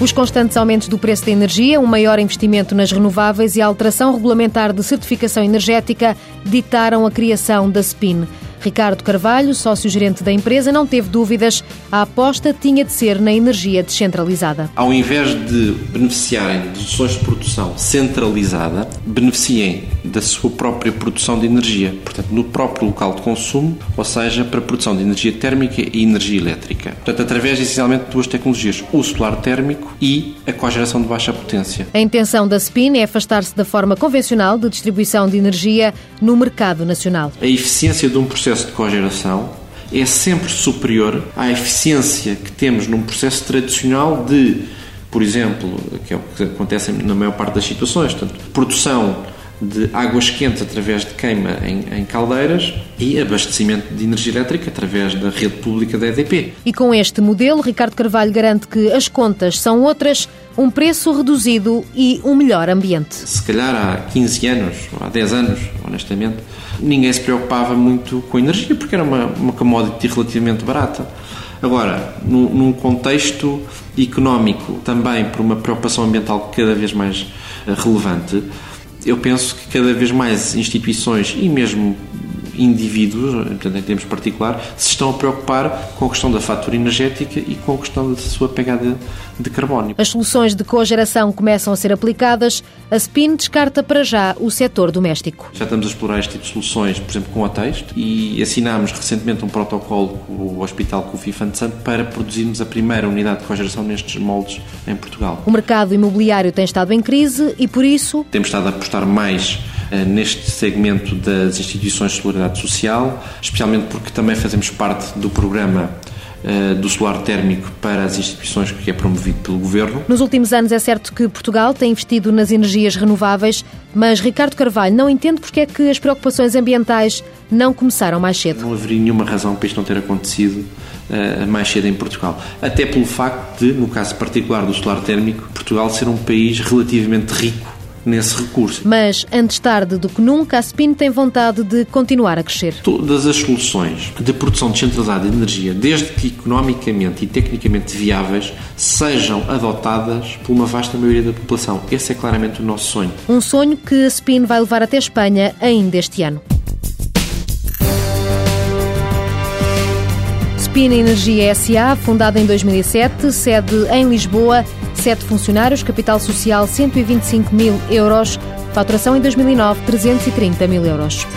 Os constantes aumentos do preço da energia, um maior investimento nas renováveis e a alteração regulamentar de certificação energética ditaram a criação da SPIN. Ricardo Carvalho, sócio-gerente da empresa, não teve dúvidas. A aposta tinha de ser na energia descentralizada. Ao invés de beneficiarem de soluções de produção centralizada, beneficiem da sua própria produção de energia, portanto, no próprio local de consumo, ou seja, para a produção de energia térmica e energia elétrica. Portanto, através essencialmente de duas tecnologias, o solar térmico e a cogeração de baixa potência. A intenção da SPIN é afastar-se da forma convencional de distribuição de energia no mercado nacional. A eficiência de um processo processo de cogeração é sempre superior à eficiência que temos num processo tradicional de, por exemplo, que é o que acontece na maior parte das situações, portanto, produção de águas quentes através de queima em, em, caldeiras e abastecimento de energia elétrica através da rede pública da EDP. E com este modelo, Ricardo Carvalho garante que as contas são outras, um preço reduzido e um melhor ambiente. Se calhar há 15 anos, ou há 10 anos, honestamente, ninguém se preocupava muito com a energia porque era uma, uma commodity relativamente barata. Agora, num, num contexto económico, também por uma preocupação ambiental cada vez mais eh, relevante, eu penso que cada vez mais instituições e mesmo indivíduos, portanto, em termos particular, se estão a preocupar com a questão da fatura energética e com a questão da sua pegada de carbono. As soluções de cogeração começam a ser aplicadas. A SPIN descarta para já o setor doméstico. Já estamos a explorar este tipo de soluções, por exemplo, com hotéis e assinámos recentemente um protocolo com o Hospital Kofi Santo para produzirmos a primeira unidade de cogeração nestes moldes em Portugal. O mercado imobiliário tem estado em crise e, por isso... Temos estado a apostar mais neste segmento das instituições de solidariedade social, especialmente porque também fazemos parte do programa eh, do solar térmico para as instituições que é promovido pelo Governo. Nos últimos anos é certo que Portugal tem investido nas energias renováveis, mas Ricardo Carvalho não entende porque é que as preocupações ambientais não começaram mais cedo. Não haveria nenhuma razão para isto não ter acontecido uh, mais cedo em Portugal. Até pelo facto de, no caso particular do solar térmico, Portugal ser um país relativamente rico nesse recurso. Mas, antes tarde do que nunca, a SPIN tem vontade de continuar a crescer. Todas as soluções de produção descentralizada de energia, desde que economicamente e tecnicamente viáveis, sejam adotadas por uma vasta maioria da população. Esse é claramente o nosso sonho. Um sonho que a SPIN vai levar até Espanha ainda este ano. Spin Energia SA, fundada em 2007, sede em Lisboa, sete funcionários, capital social 125 mil euros, faturação em 2009 330 mil euros.